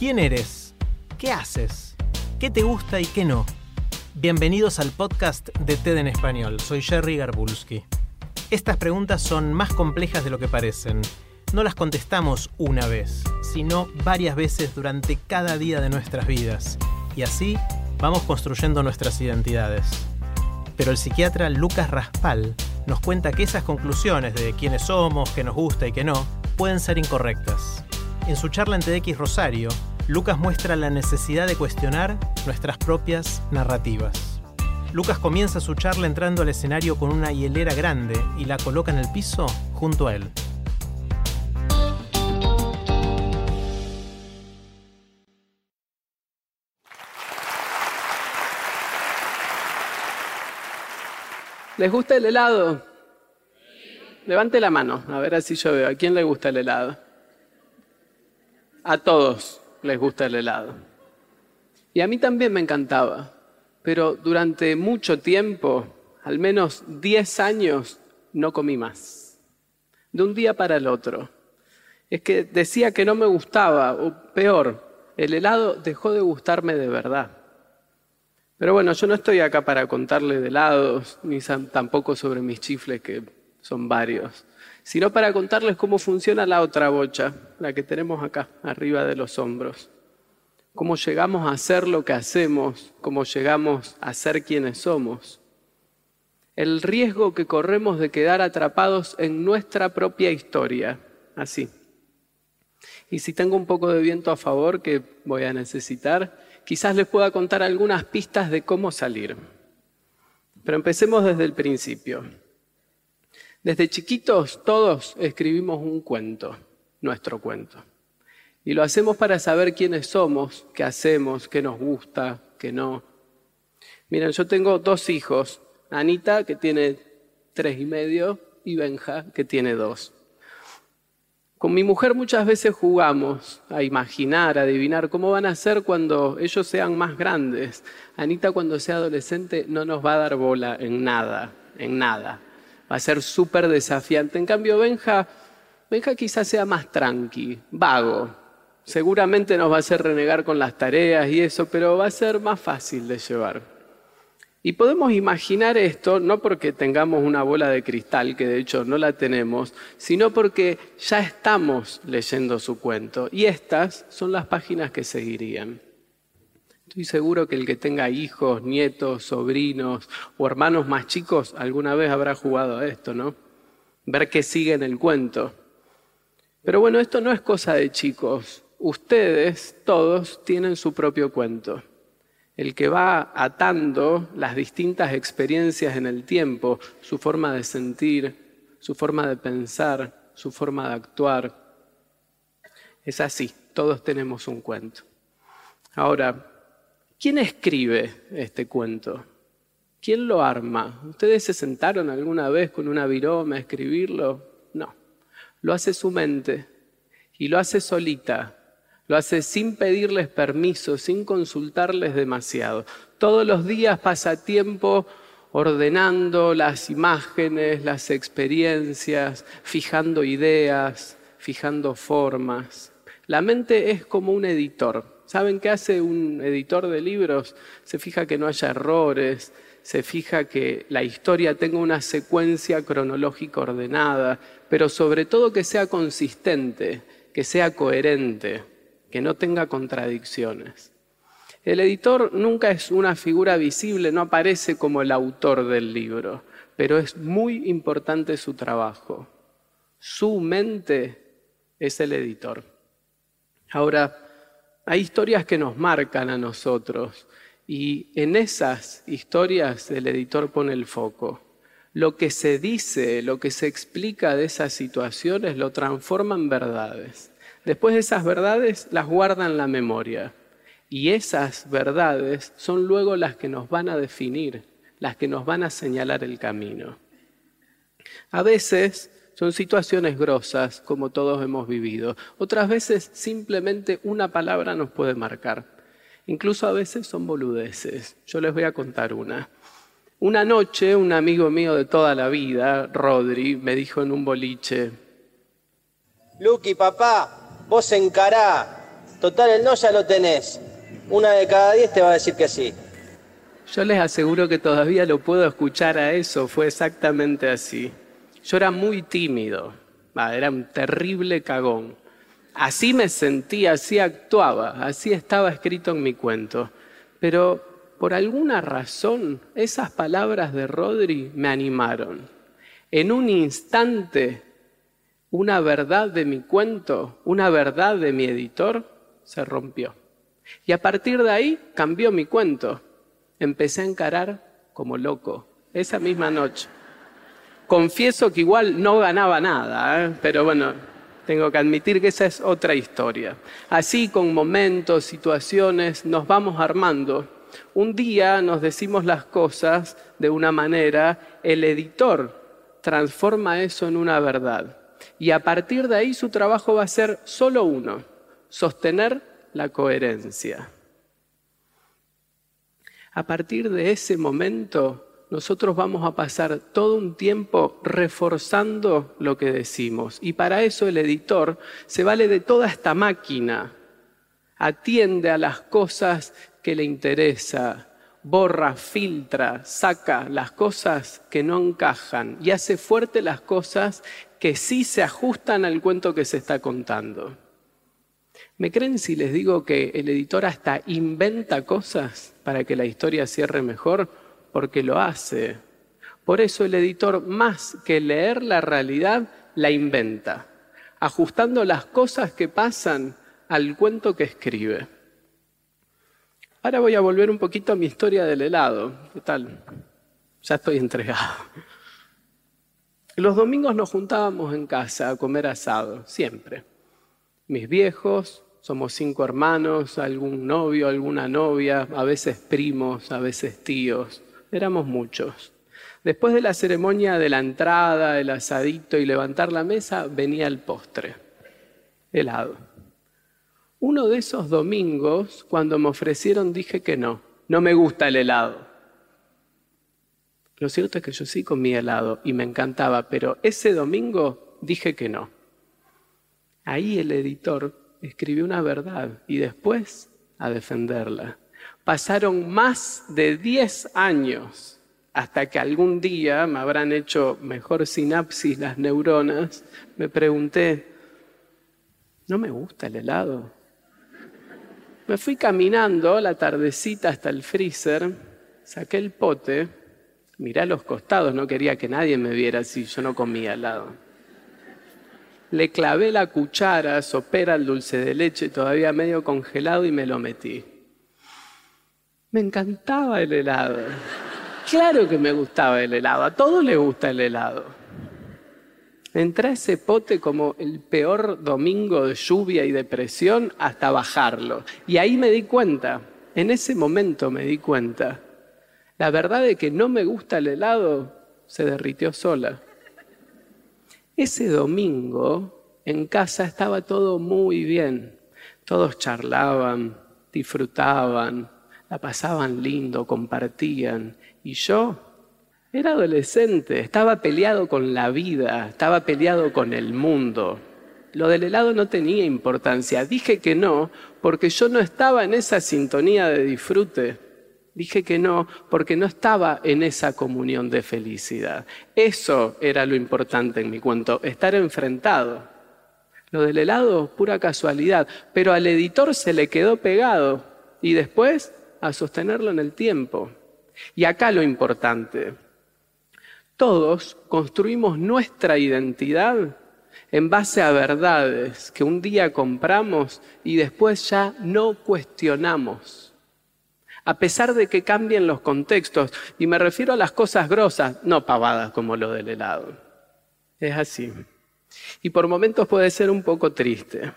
¿Quién eres? ¿Qué haces? ¿Qué te gusta y qué no? Bienvenidos al podcast de TED en Español. Soy Jerry Garbulski. Estas preguntas son más complejas de lo que parecen. No las contestamos una vez, sino varias veces durante cada día de nuestras vidas. Y así vamos construyendo nuestras identidades. Pero el psiquiatra Lucas Raspal nos cuenta que esas conclusiones de quiénes somos, qué nos gusta y qué no, pueden ser incorrectas. En su charla en TEDx Rosario, Lucas muestra la necesidad de cuestionar nuestras propias narrativas. Lucas comienza su charla entrando al escenario con una hielera grande y la coloca en el piso junto a él. ¿Les gusta el helado? Levante la mano, a ver así yo veo. ¿A quién le gusta el helado? A todos les gusta el helado. Y a mí también me encantaba, pero durante mucho tiempo, al menos 10 años, no comí más. De un día para el otro. Es que decía que no me gustaba, o peor, el helado dejó de gustarme de verdad. Pero bueno, yo no estoy acá para contarle de helados, ni tampoco sobre mis chifles, que son varios, sino para contarles cómo funciona la otra bocha, la que tenemos acá, arriba de los hombros. Cómo llegamos a hacer lo que hacemos, cómo llegamos a ser quienes somos. El riesgo que corremos de quedar atrapados en nuestra propia historia, así. Y si tengo un poco de viento a favor, que voy a necesitar, quizás les pueda contar algunas pistas de cómo salir. Pero empecemos desde el principio. Desde chiquitos todos escribimos un cuento, nuestro cuento. Y lo hacemos para saber quiénes somos, qué hacemos, qué nos gusta, qué no. Miren, yo tengo dos hijos, Anita, que tiene tres y medio, y Benja, que tiene dos. Con mi mujer muchas veces jugamos a imaginar, a adivinar cómo van a ser cuando ellos sean más grandes. Anita cuando sea adolescente no nos va a dar bola en nada, en nada. Va a ser súper desafiante. En cambio, Benja, Benja quizás sea más tranqui, vago. Seguramente nos va a hacer renegar con las tareas y eso, pero va a ser más fácil de llevar. Y podemos imaginar esto no porque tengamos una bola de cristal, que de hecho no la tenemos, sino porque ya estamos leyendo su cuento. Y estas son las páginas que seguirían. Estoy seguro que el que tenga hijos, nietos, sobrinos o hermanos más chicos alguna vez habrá jugado a esto, ¿no? Ver qué sigue en el cuento. Pero bueno, esto no es cosa de chicos. Ustedes todos tienen su propio cuento el que va atando las distintas experiencias en el tiempo, su forma de sentir, su forma de pensar, su forma de actuar. Es así, todos tenemos un cuento. Ahora, ¿quién escribe este cuento? ¿Quién lo arma? ¿Ustedes se sentaron alguna vez con una viroma a escribirlo? No, lo hace su mente y lo hace solita, lo hace sin pedirles permiso, sin consultarles demasiado. Todos los días pasa tiempo ordenando las imágenes, las experiencias, fijando ideas, fijando formas. La mente es como un editor. ¿Saben qué hace un editor de libros? Se fija que no haya errores, se fija que la historia tenga una secuencia cronológica ordenada, pero sobre todo que sea consistente, que sea coherente que no tenga contradicciones. El editor nunca es una figura visible, no aparece como el autor del libro, pero es muy importante su trabajo. Su mente es el editor. Ahora, hay historias que nos marcan a nosotros y en esas historias el editor pone el foco. lo que se dice, lo que se explica de esas situaciones, lo transforma en verdades. Después esas verdades las guarda en la memoria. Y esas verdades son luego las que nos van a definir, las que nos van a señalar el camino. A veces son situaciones grosas, como todos hemos vivido. Otras veces simplemente una palabra nos puede marcar. Incluso a veces son boludeces. Yo les voy a contar una. Una noche un amigo mío de toda la vida, Rodri, me dijo en un boliche, Lucky, papá, vos encará. Total, el no ya lo tenés. Una de cada diez te va a decir que sí. Yo les aseguro que todavía lo puedo escuchar a eso, fue exactamente así. Yo era muy tímido, era un terrible cagón. Así me sentía, así actuaba, así estaba escrito en mi cuento. Pero por alguna razón, esas palabras de Rodri me animaron. En un instante, una verdad de mi cuento, una verdad de mi editor, se rompió. Y a partir de ahí cambió mi cuento. Empecé a encarar como loco, esa misma noche. Confieso que igual no ganaba nada, ¿eh? pero bueno, tengo que admitir que esa es otra historia. Así con momentos, situaciones, nos vamos armando un día nos decimos las cosas de una manera, el editor transforma eso en una verdad. Y a partir de ahí su trabajo va a ser solo uno, sostener la coherencia. A partir de ese momento, nosotros vamos a pasar todo un tiempo reforzando lo que decimos. Y para eso el editor se vale de toda esta máquina, atiende a las cosas que le interesa, borra, filtra, saca las cosas que no encajan y hace fuerte las cosas que sí se ajustan al cuento que se está contando. ¿Me creen si les digo que el editor hasta inventa cosas para que la historia cierre mejor? Porque lo hace. Por eso el editor, más que leer la realidad, la inventa, ajustando las cosas que pasan al cuento que escribe. Ahora voy a volver un poquito a mi historia del helado. ¿Qué tal? Ya estoy entregado. Los domingos nos juntábamos en casa a comer asado, siempre. Mis viejos, somos cinco hermanos, algún novio, alguna novia, a veces primos, a veces tíos. Éramos muchos. Después de la ceremonia de la entrada, el asadito y levantar la mesa, venía el postre, helado. Uno de esos domingos, cuando me ofrecieron, dije que no, no me gusta el helado. Lo cierto es que yo sí comía helado y me encantaba, pero ese domingo dije que no. Ahí el editor escribió una verdad y después a defenderla. Pasaron más de 10 años hasta que algún día me habrán hecho mejor sinapsis las neuronas, me pregunté, ¿no me gusta el helado? Me fui caminando la tardecita hasta el freezer, saqué el pote, miré a los costados, no quería que nadie me viera si yo no comía helado. Le clavé la cuchara, sopera el dulce de leche todavía medio congelado y me lo metí. Me encantaba el helado. Claro que me gustaba el helado, a todos les gusta el helado. Entré a ese pote como el peor domingo de lluvia y depresión hasta bajarlo. Y ahí me di cuenta, en ese momento me di cuenta, la verdad de que no me gusta el helado se derritió sola. Ese domingo en casa estaba todo muy bien. Todos charlaban, disfrutaban, la pasaban lindo, compartían. Y yo era adolescente, estaba peleado con la vida, estaba peleado con el mundo. Lo del helado no tenía importancia. Dije que no porque yo no estaba en esa sintonía de disfrute. Dije que no porque no estaba en esa comunión de felicidad. Eso era lo importante en mi cuento, estar enfrentado. Lo del helado, pura casualidad, pero al editor se le quedó pegado y después a sostenerlo en el tiempo. Y acá lo importante, todos construimos nuestra identidad en base a verdades que un día compramos y después ya no cuestionamos. a pesar de que cambien los contextos. Y me refiero a las cosas grosas, no pavadas como lo del helado. Es así. Y por momentos puede ser un poco triste.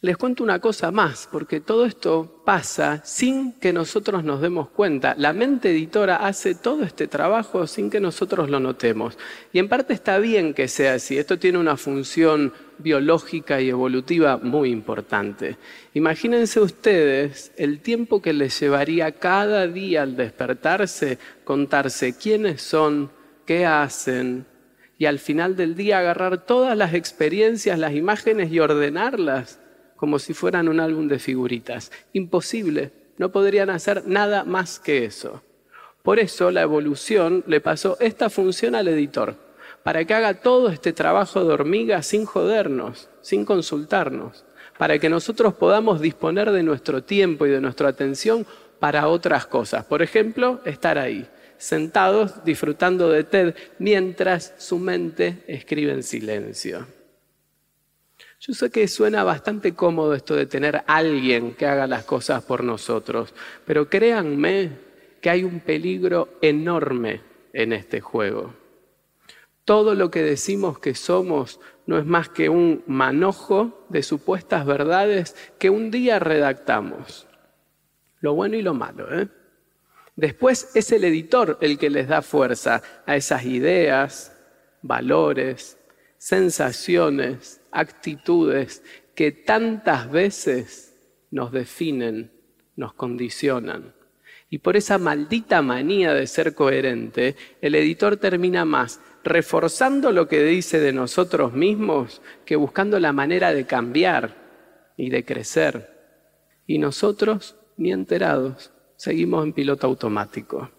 Les cuento una cosa más, porque todo esto pasa sin que nosotros nos demos cuenta. La mente editora hace todo este trabajo sin que nosotros lo notemos. Y en parte está bien que sea así. Esto tiene una función biológica y evolutiva muy importante. Imagínense ustedes el tiempo que les llevaría cada día al despertarse contarse quiénes son, qué hacen, y al final del día agarrar todas las experiencias, las imágenes y ordenarlas como si fueran un álbum de figuritas. Imposible, no podrían hacer nada más que eso. Por eso la evolución le pasó esta función al editor, para que haga todo este trabajo de hormiga sin jodernos, sin consultarnos, para que nosotros podamos disponer de nuestro tiempo y de nuestra atención para otras cosas. Por ejemplo, estar ahí, sentados disfrutando de TED mientras su mente escribe en silencio. Yo sé que suena bastante cómodo esto de tener alguien que haga las cosas por nosotros, pero créanme que hay un peligro enorme en este juego. Todo lo que decimos que somos no es más que un manojo de supuestas verdades que un día redactamos. Lo bueno y lo malo, ¿eh? Después es el editor el que les da fuerza a esas ideas, valores, sensaciones, actitudes que tantas veces nos definen, nos condicionan. Y por esa maldita manía de ser coherente, el editor termina más reforzando lo que dice de nosotros mismos que buscando la manera de cambiar y de crecer. Y nosotros, ni enterados, seguimos en piloto automático.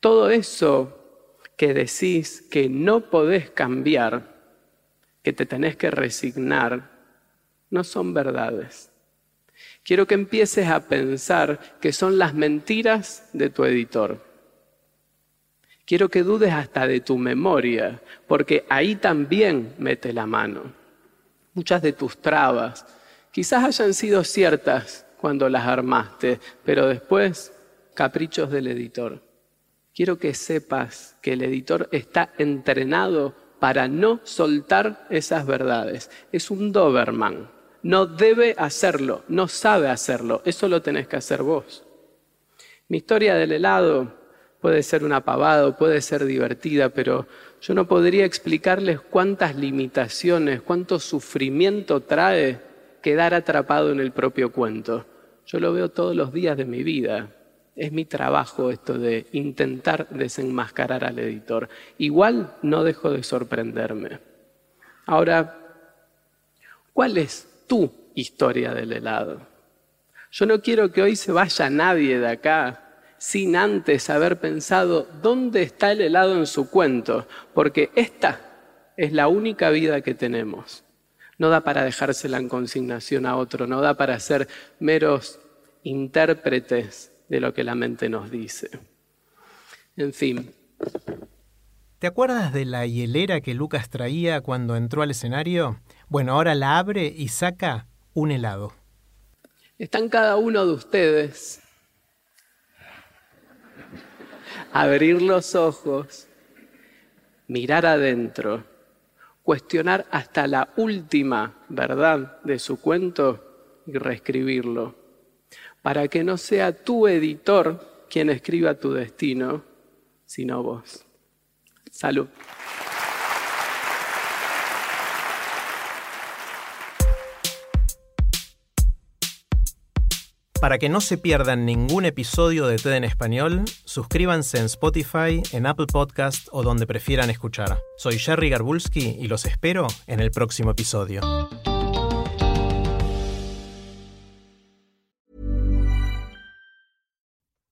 Todo eso que decís que no podés cambiar, que te tenés que resignar, no son verdades. Quiero que empieces a pensar que son las mentiras de tu editor. Quiero que dudes hasta de tu memoria, porque ahí también mete la mano. Muchas de tus trabas quizás hayan sido ciertas cuando las armaste, pero después caprichos del editor. Quiero que sepas que el editor está entrenado para no soltar esas verdades. Es un Doberman. No debe hacerlo, no sabe hacerlo. Eso lo tenés que hacer vos. Mi historia del helado puede ser una pavada, puede ser divertida, pero yo no podría explicarles cuántas limitaciones, cuánto sufrimiento trae quedar atrapado en el propio cuento. Yo lo veo todos los días de mi vida. Es mi trabajo esto de intentar desenmascarar al editor. Igual no dejo de sorprenderme. Ahora, ¿cuál es tu historia del helado? Yo no quiero que hoy se vaya nadie de acá sin antes haber pensado dónde está el helado en su cuento, porque esta es la única vida que tenemos. No da para dejársela en consignación a otro, no da para ser meros intérpretes de lo que la mente nos dice. En fin. ¿Te acuerdas de la hielera que Lucas traía cuando entró al escenario? Bueno, ahora la abre y saca un helado. Están cada uno de ustedes. Abrir los ojos, mirar adentro, cuestionar hasta la última verdad de su cuento y reescribirlo para que no sea tu editor quien escriba tu destino, sino vos. Salud. Para que no se pierdan ningún episodio de TED en español, suscríbanse en Spotify, en Apple Podcast o donde prefieran escuchar. Soy Jerry Garbulski y los espero en el próximo episodio.